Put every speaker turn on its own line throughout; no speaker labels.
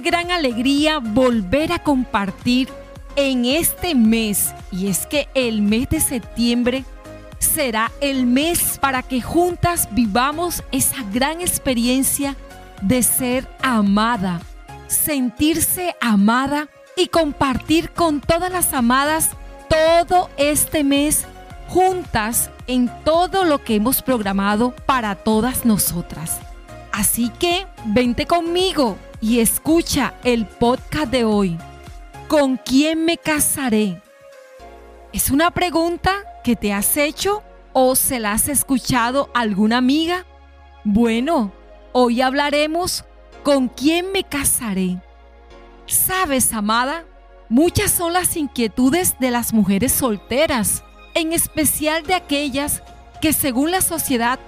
Gran alegría volver a compartir en este mes. Y es que el mes de septiembre será el mes para que juntas vivamos esa gran experiencia de ser amada, sentirse amada y compartir con todas las amadas todo este mes juntas en todo lo que hemos programado para todas nosotras. Así que vente conmigo y escucha el podcast de hoy. ¿Con quién me casaré? ¿Es una pregunta que te has hecho o se la has escuchado a alguna amiga? Bueno, hoy hablaremos con quién me casaré. Sabes, amada, muchas son las inquietudes de las mujeres solteras, en especial de aquellas que según la sociedad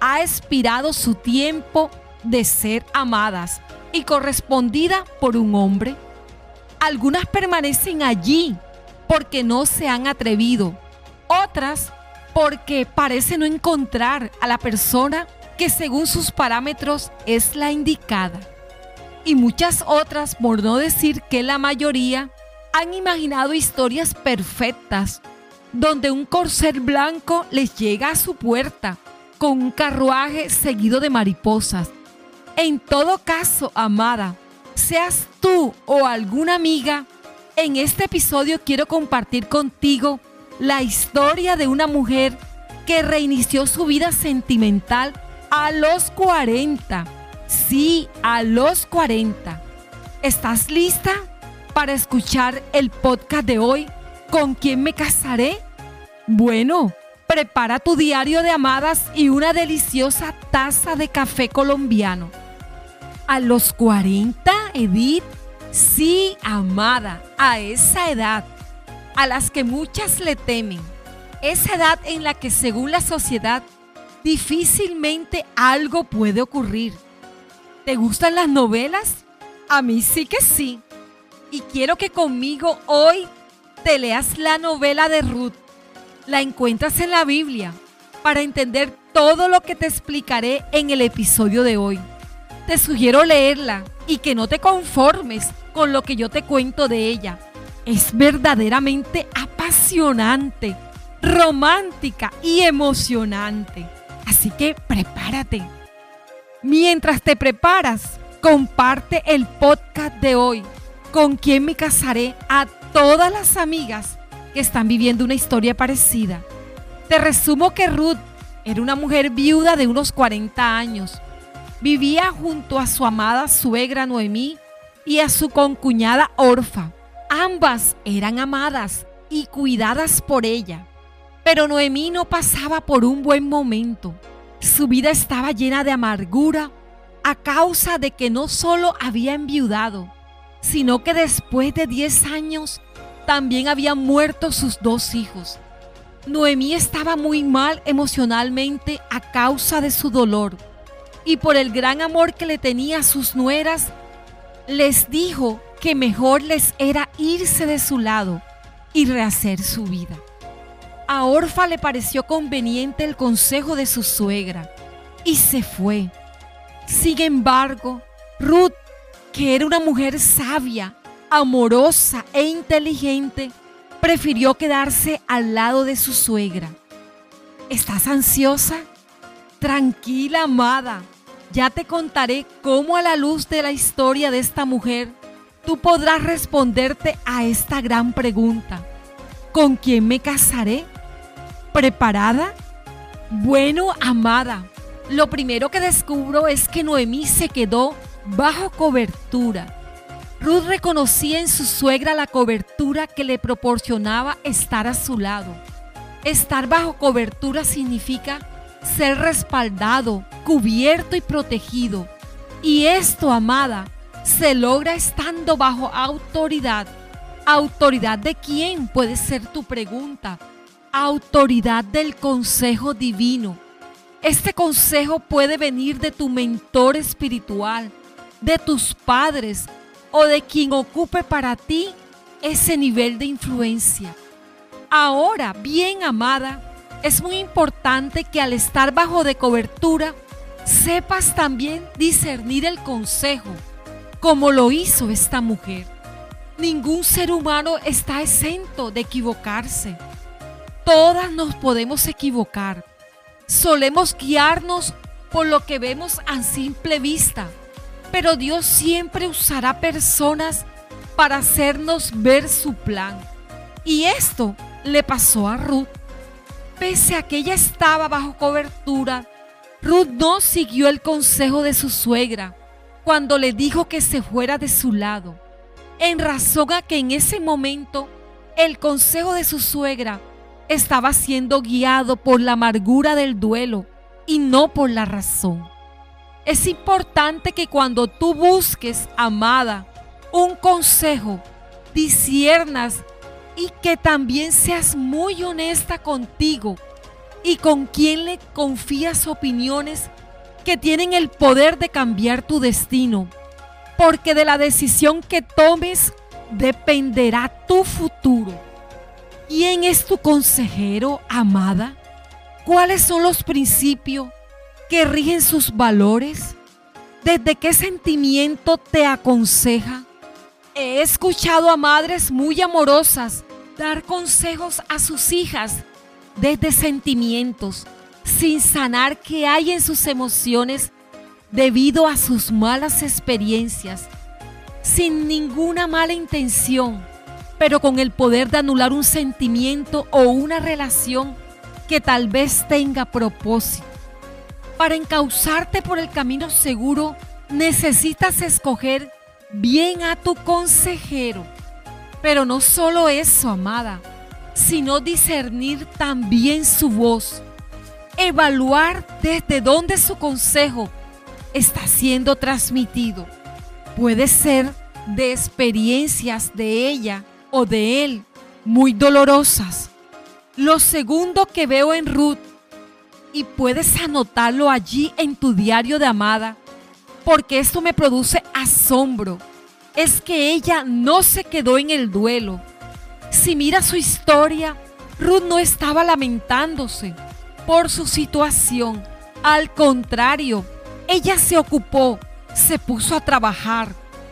ha expirado su tiempo de ser amadas y correspondida por un hombre. Algunas permanecen allí porque no se han atrevido, otras porque parece no encontrar a la persona que según sus parámetros es la indicada. Y muchas otras, por no decir que la mayoría, han imaginado historias perfectas donde un corcel blanco les llega a su puerta con un carruaje seguido de mariposas en todo caso, amada, seas tú o alguna amiga, en este episodio quiero compartir contigo la historia de una mujer que reinició su vida sentimental a los 40. Sí, a los 40. ¿Estás lista para escuchar el podcast de hoy? ¿Con quién me casaré? Bueno, prepara tu diario de amadas y una deliciosa taza de café colombiano. A los 40, Edith, sí, amada, a esa edad, a las que muchas le temen, esa edad en la que según la sociedad difícilmente algo puede ocurrir. ¿Te gustan las novelas? A mí sí que sí. Y quiero que conmigo hoy te leas la novela de Ruth. La encuentras en la Biblia para entender todo lo que te explicaré en el episodio de hoy te sugiero leerla y que no te conformes con lo que yo te cuento de ella. Es verdaderamente apasionante, romántica y emocionante. Así que prepárate. Mientras te preparas, comparte el podcast de hoy. ¿Con quien me casaré? A todas las amigas que están viviendo una historia parecida. Te resumo que Ruth era una mujer viuda de unos 40 años Vivía junto a su amada suegra Noemí y a su concuñada Orfa. Ambas eran amadas y cuidadas por ella. Pero Noemí no pasaba por un buen momento. Su vida estaba llena de amargura a causa de que no solo había enviudado, sino que después de 10 años también habían muerto sus dos hijos. Noemí estaba muy mal emocionalmente a causa de su dolor y por el gran amor que le tenía a sus nueras, les dijo que mejor les era irse de su lado y rehacer su vida. A Orfa le pareció conveniente el consejo de su suegra y se fue. Sin embargo, Ruth, que era una mujer sabia, amorosa e inteligente, prefirió quedarse al lado de su suegra. ¿Estás ansiosa? Tranquila, amada. Ya te contaré cómo a la luz de la historia de esta mujer, tú podrás responderte a esta gran pregunta. ¿Con quién me casaré? ¿Preparada? Bueno, amada, lo primero que descubro es que Noemí se quedó bajo cobertura. Ruth reconocía en su suegra la cobertura que le proporcionaba estar a su lado. Estar bajo cobertura significa ser respaldado, cubierto y protegido. Y esto, amada, se logra estando bajo autoridad. ¿Autoridad de quién? Puede ser tu pregunta. Autoridad del consejo divino. Este consejo puede venir de tu mentor espiritual, de tus padres o de quien ocupe para ti ese nivel de influencia. Ahora, bien amada, es muy importante que al estar bajo de cobertura, sepas también discernir el consejo, como lo hizo esta mujer. Ningún ser humano está exento de equivocarse. Todas nos podemos equivocar. Solemos guiarnos por lo que vemos a simple vista, pero Dios siempre usará personas para hacernos ver su plan. Y esto le pasó a Ruth. Pese a que ella estaba bajo cobertura, Ruth no siguió el consejo de su suegra cuando le dijo que se fuera de su lado, en razón a que en ese momento el consejo de su suegra estaba siendo guiado por la amargura del duelo y no por la razón. Es importante que cuando tú busques, amada, un consejo, disiernas y que también seas muy honesta contigo y con quien le confías opiniones que tienen el poder de cambiar tu destino. Porque de la decisión que tomes dependerá tu futuro. ¿Quién es tu consejero, amada? ¿Cuáles son los principios que rigen sus valores? ¿Desde qué sentimiento te aconseja? He escuchado a madres muy amorosas dar consejos a sus hijas desde sentimientos, sin sanar qué hay en sus emociones debido a sus malas experiencias, sin ninguna mala intención, pero con el poder de anular un sentimiento o una relación que tal vez tenga propósito. Para encauzarte por el camino seguro, necesitas escoger bien a tu consejero pero no solo eso, amada, sino discernir también su voz, evaluar desde dónde su consejo está siendo transmitido. Puede ser de experiencias de ella o de él muy dolorosas. Lo segundo que veo en Ruth, y puedes anotarlo allí en tu diario de amada, porque esto me produce asombro es que ella no se quedó en el duelo. Si mira su historia, Ruth no estaba lamentándose por su situación. Al contrario, ella se ocupó, se puso a trabajar.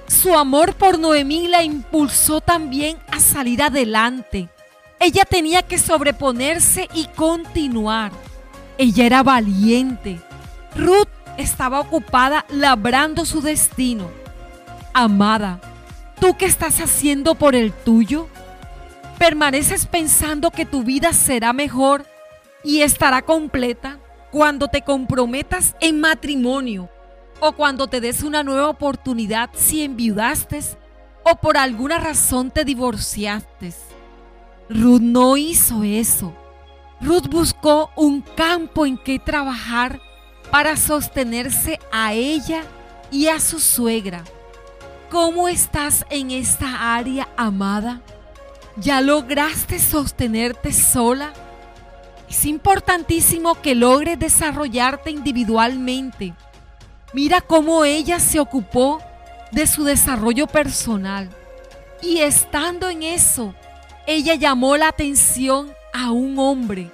Su amor por Noemí la impulsó también a salir adelante. Ella tenía que sobreponerse y continuar. Ella era valiente. Ruth estaba ocupada labrando su destino amada, ¿tú qué estás haciendo por el tuyo? ¿Permaneces pensando que tu vida será mejor y estará completa cuando te comprometas en matrimonio o cuando te des una nueva oportunidad si enviudaste o por alguna razón te divorciaste? Ruth no hizo eso. Ruth buscó un campo en que trabajar para sostenerse a ella y a su suegra. ¿Cómo estás en esta área, amada? ¿Ya lograste sostenerte sola? Es importantísimo que logres desarrollarte individualmente. Mira cómo ella se ocupó de su desarrollo personal. Y estando en eso, ella llamó la atención a un hombre.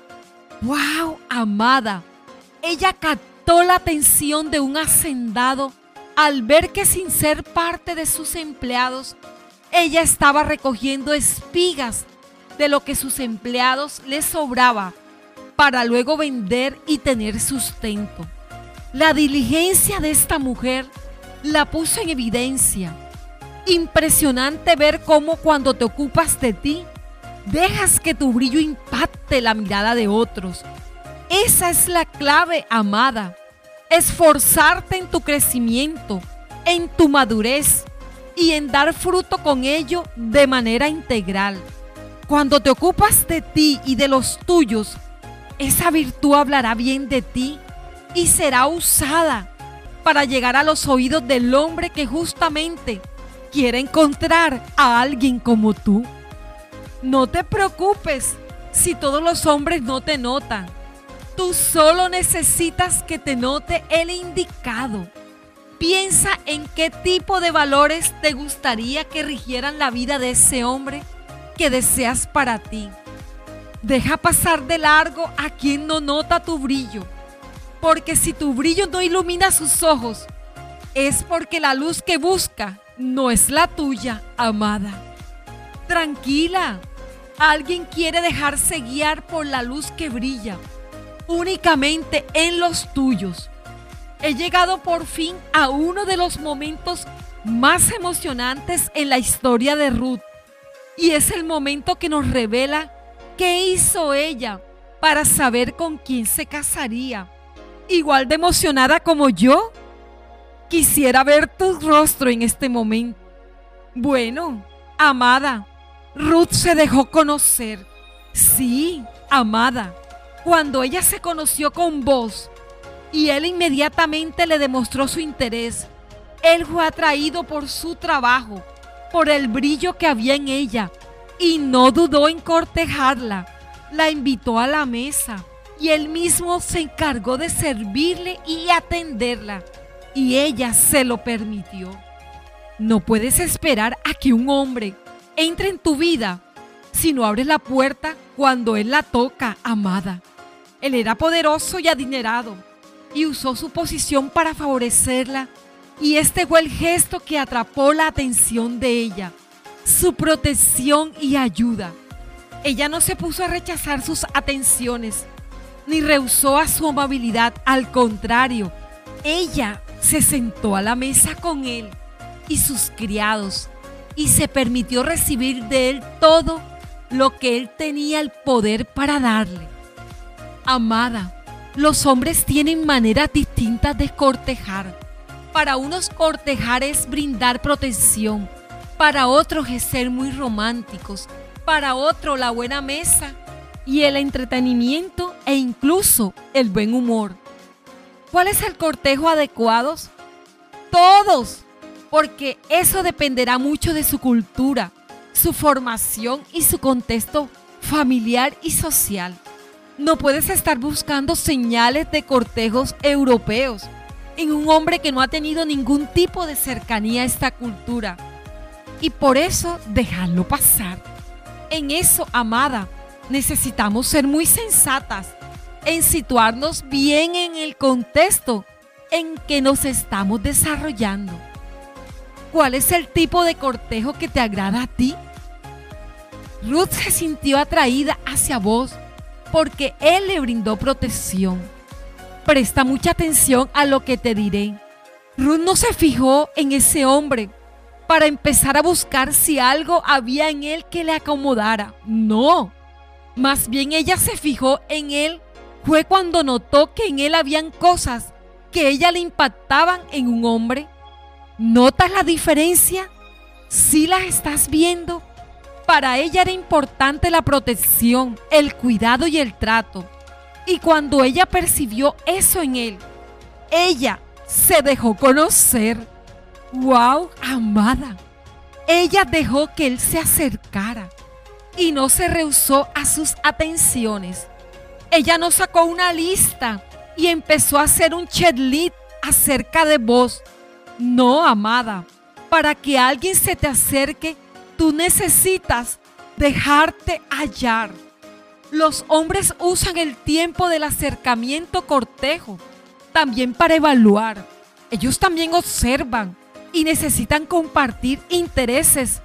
¡Wow, amada! Ella captó la atención de un hacendado al ver que sin ser parte de sus empleados, ella estaba recogiendo espigas de lo que sus empleados les sobraba para luego vender y tener sustento. La diligencia de esta mujer la puso en evidencia. Impresionante ver cómo cuando te ocupas de ti, dejas que tu brillo impacte la mirada de otros. Esa es la clave, amada esforzarte en tu crecimiento, en tu madurez y en dar fruto con ello de manera integral. Cuando te ocupas de ti y de los tuyos, esa virtud hablará bien de ti y será usada para llegar a los oídos del hombre que justamente quiere encontrar a alguien como tú. No te preocupes si todos los hombres no te notan Tú solo necesitas que te note el indicado. Piensa en qué tipo de valores te gustaría que rigieran la vida de ese hombre que deseas para ti. Deja pasar de largo a quien no nota tu brillo, porque si tu brillo no ilumina sus ojos, es porque la luz que busca no es la tuya, amada. Tranquila, alguien quiere dejarse guiar por la luz que brilla únicamente en los tuyos. He llegado por fin a uno de los momentos más emocionantes en la historia de Ruth. Y es el momento que nos revela qué hizo ella para saber con quién se casaría. Igual de emocionada como yo, quisiera ver tu rostro en este momento. Bueno, amada, Ruth se dejó conocer. Sí, amada, cuando ella se conoció con vos y él inmediatamente le demostró su interés, él fue atraído por su trabajo, por el brillo que había en ella y no dudó en cortejarla. La invitó a la mesa y él mismo se encargó de servirle y atenderla y ella se lo permitió. No puedes esperar a que un hombre entre en tu vida si no abres la puerta cuando él la toca, amada. Él era poderoso y adinerado y usó su posición para favorecerla y este fue el gesto que atrapó la atención de ella, su protección y ayuda. Ella no se puso a rechazar sus atenciones, ni rehusó a su amabilidad, al contrario, ella se sentó a la mesa con él y sus criados y se permitió recibir de él todo lo que él tenía el poder para darle. Amada, los hombres tienen maneras distintas de cortejar. Para unos cortejar es brindar protección, para otros es ser muy románticos, para otro la buena mesa y el entretenimiento e incluso el buen humor. ¿Cuál es el cortejo adecuado? Todos, porque eso dependerá mucho de su cultura, su formación y su contexto familiar y social. No puedes estar buscando señales de cortejos europeos en un hombre que no ha tenido ningún tipo de cercanía a esta cultura. Y por eso dejarlo pasar. En eso, amada, necesitamos ser muy sensatas en situarnos bien en el contexto en que nos estamos desarrollando. ¿Cuál es el tipo de cortejo que te agrada a ti? Ruth se sintió atraída hacia vos porque Él le brindó protección. Presta mucha atención a lo que te diré. Ruth no se fijó en ese hombre para empezar a buscar si algo había en él que le acomodara. No. Más bien ella se fijó en él fue cuando notó que en él habían cosas que ella le impactaban en un hombre. ¿Notas la diferencia? Si las estás viendo, para ella era importante la protección, el cuidado y el trato. Y cuando ella percibió eso en él, ella se dejó conocer. ¡Wow, amada! Ella dejó que él se acercara y no se rehusó a sus atenciones. Ella no sacó una lista y empezó a hacer un chatlit acerca de vos. No, amada, para que alguien se te acerque tú necesitas dejarte hallar. Los hombres usan el tiempo del acercamiento cortejo también para evaluar. Ellos también observan y necesitan compartir intereses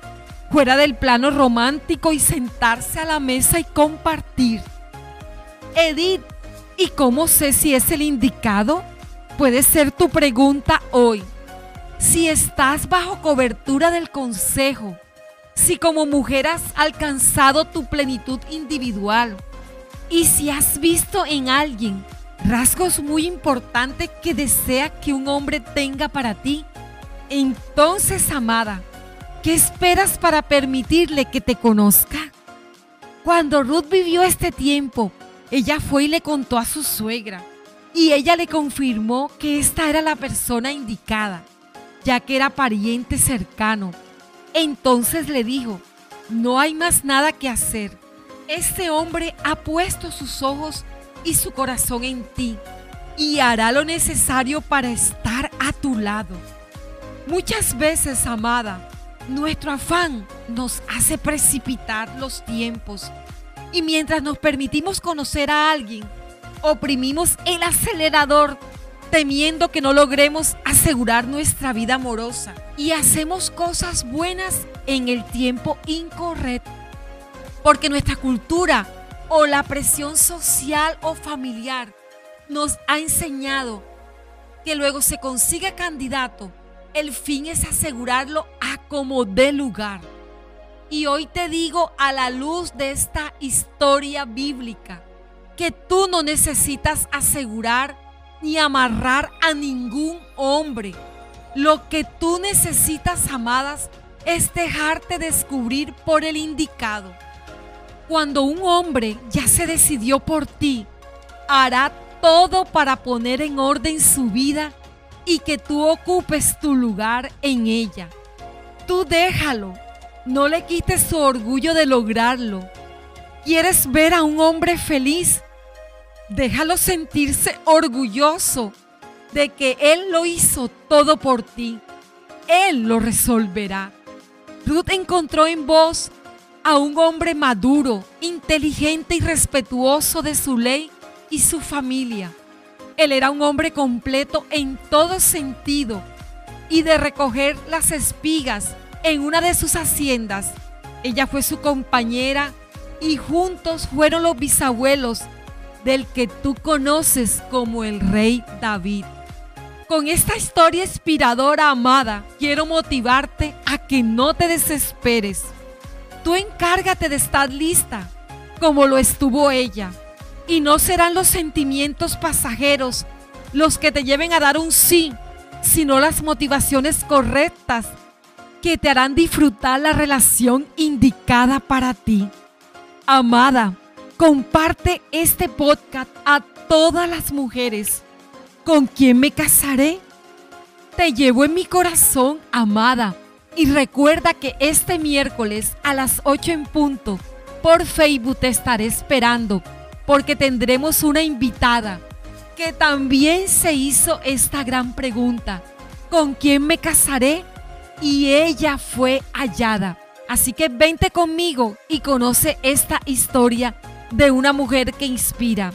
fuera del plano romántico y sentarse a la mesa y compartir. Edith, ¿y cómo sé si es el indicado? Puede ser tu pregunta hoy. Si estás bajo cobertura del consejo, si como mujer has alcanzado tu plenitud individual y si has visto en alguien rasgos muy importantes que desea que un hombre tenga para ti, entonces, amada, ¿qué esperas para permitirle que te conozca? Cuando Ruth vivió este tiempo, ella fue y le contó a su suegra y ella le confirmó que esta era la persona indicada, ya que era pariente cercano entonces le dijo, no hay más nada que hacer. Este hombre ha puesto sus ojos y su corazón en ti y hará lo necesario para estar a tu lado. Muchas veces, amada, nuestro afán nos hace precipitar los tiempos y mientras nos permitimos conocer a alguien, oprimimos el acelerador temiendo que no logremos asegurar nuestra vida amorosa y hacemos cosas buenas en el tiempo incorrecto. Porque nuestra cultura o la presión social o familiar nos ha enseñado que luego se consiga candidato, el fin es asegurarlo a como dé lugar. Y hoy te digo a la luz de esta historia bíblica que tú no necesitas asegurar ni amarrar a ningún hombre. Lo que tú necesitas, amadas, es dejarte descubrir por el indicado. Cuando un hombre ya se decidió por ti, hará todo para poner en orden su vida y que tú ocupes tu lugar en ella. Tú déjalo, no le quites su orgullo de lograrlo. ¿Quieres ver a un hombre feliz? Déjalo sentirse orgulloso de que Él lo hizo todo por ti. Él lo resolverá. Ruth encontró en vos a un hombre maduro, inteligente y respetuoso de su ley y su familia. Él era un hombre completo en todo sentido y de recoger las espigas en una de sus haciendas. Ella fue su compañera y juntos fueron los bisabuelos del que tú conoces como el rey David. Con esta historia inspiradora, amada, quiero motivarte a que no te desesperes. Tú encárgate de estar lista, como lo estuvo ella. Y no serán los sentimientos pasajeros los que te lleven a dar un sí, sino las motivaciones correctas que te harán disfrutar la relación indicada para ti. Amada, comparte este podcast a todas las mujeres. ¿Con quién me casaré? Te llevo en mi corazón, amada. Y recuerda que este miércoles a las 8 en punto por Facebook te estaré esperando porque tendremos una invitada que también se hizo esta gran pregunta. ¿Con quién me casaré? Y ella fue hallada. Así que vente conmigo y conoce esta historia de una mujer que inspira.